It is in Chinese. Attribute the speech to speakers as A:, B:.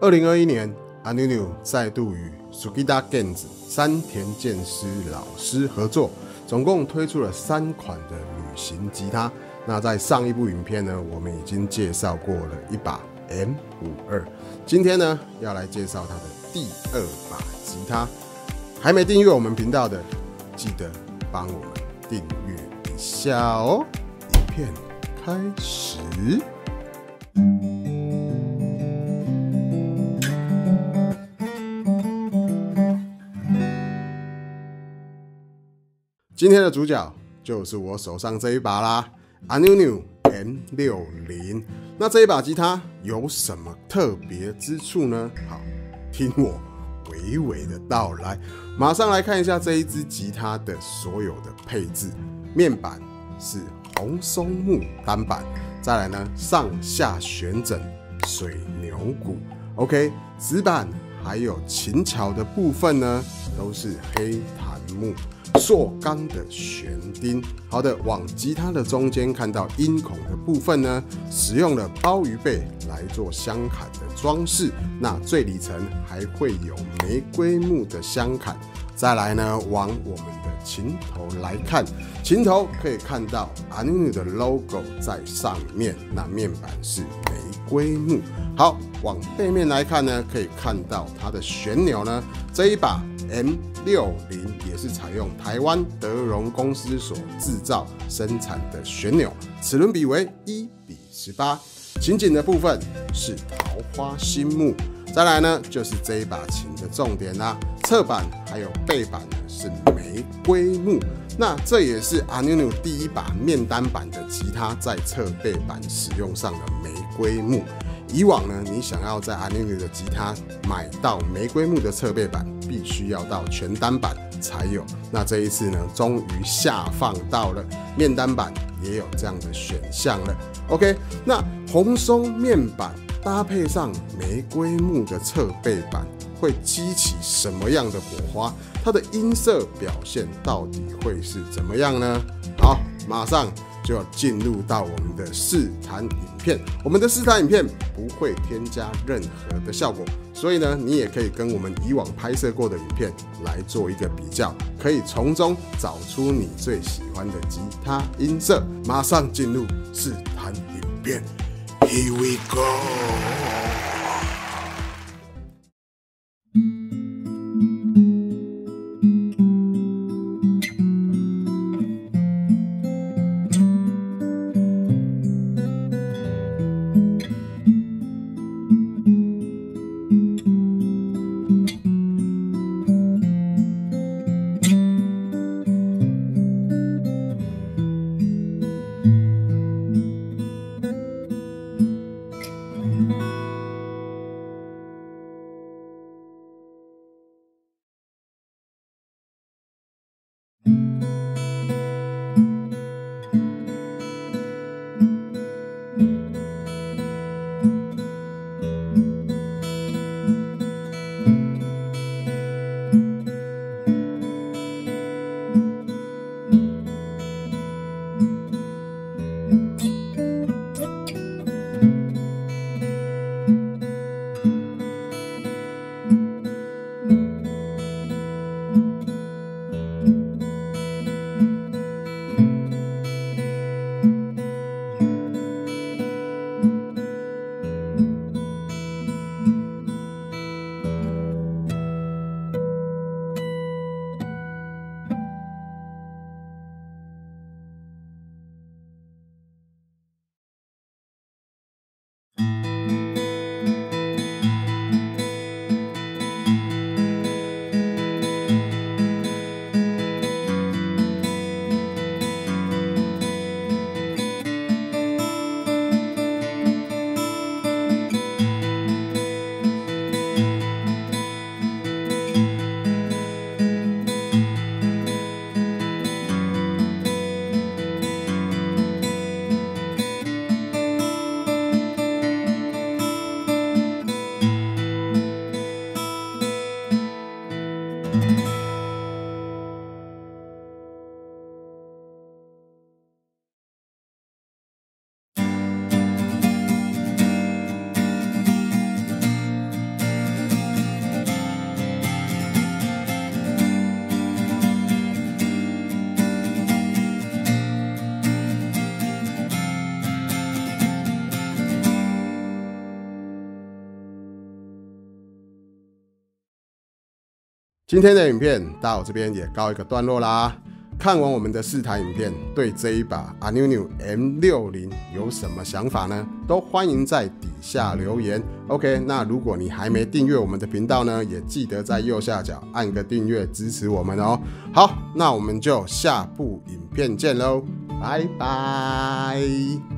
A: 二零二一年，阿牛牛再度与 Sugida Gens 山田健师老师合作，总共推出了三款的旅行吉他。那在上一部影片呢，我们已经介绍过了一把 M 五二，今天呢要来介绍它的第二把吉他。还没订阅我们频道的，记得帮我们订阅一下哦。影片开始。今天的主角就是我手上这一把啦，Anunu M 六零。那这一把吉他有什么特别之处呢？好，听我娓娓的道来。马上来看一下这一支吉他的所有的配置。面板是红松木单板，再来呢上下旋枕水牛骨。OK，指板还有琴桥的部分呢，都是黑檀木。塑钢的旋钉，好的，往吉他的中间看到音孔的部分呢，使用了鲍鱼背来做镶坎的装饰。那最里层还会有玫瑰木的镶坎。再来呢，往我们的琴头来看，琴头可以看到 Anu 的 logo 在上面，那面板是玫瑰木。好，往背面来看呢，可以看到它的旋钮呢，这一把 M 六零也是采用台湾德荣公司所制造生产的旋钮，齿轮比为一比十八。琴颈的部分是桃花心木。再来呢，就是这一把琴的重点啦，侧板还有背板呢是玫瑰木。那这也是阿牛牛第一把面单版的吉他在侧背板使用上的玫瑰木。以往呢，你想要在阿尼尼的吉他买到玫瑰木的侧背板，必须要到全单板才有。那这一次呢，终于下放到了面单板，也有这样的选项了。OK，那红松面板搭配上玫瑰木的侧背板，会激起什么样的火花？它的音色表现到底会是怎么样呢？好，马上。就要进入到我们的试弹影片，我们的试弹影片不会添加任何的效果，所以呢，你也可以跟我们以往拍摄过的影片来做一个比较，可以从中找出你最喜欢的吉他音色。马上进入试弹影片，Here we go。今天的影片到这边也告一个段落啦。看完我们的四台影片，对这一把 Anuinu M 六零有什么想法呢？都欢迎在底下留言。OK，那如果你还没订阅我们的频道呢，也记得在右下角按个订阅支持我们哦。好，那我们就下部影片见喽，拜拜。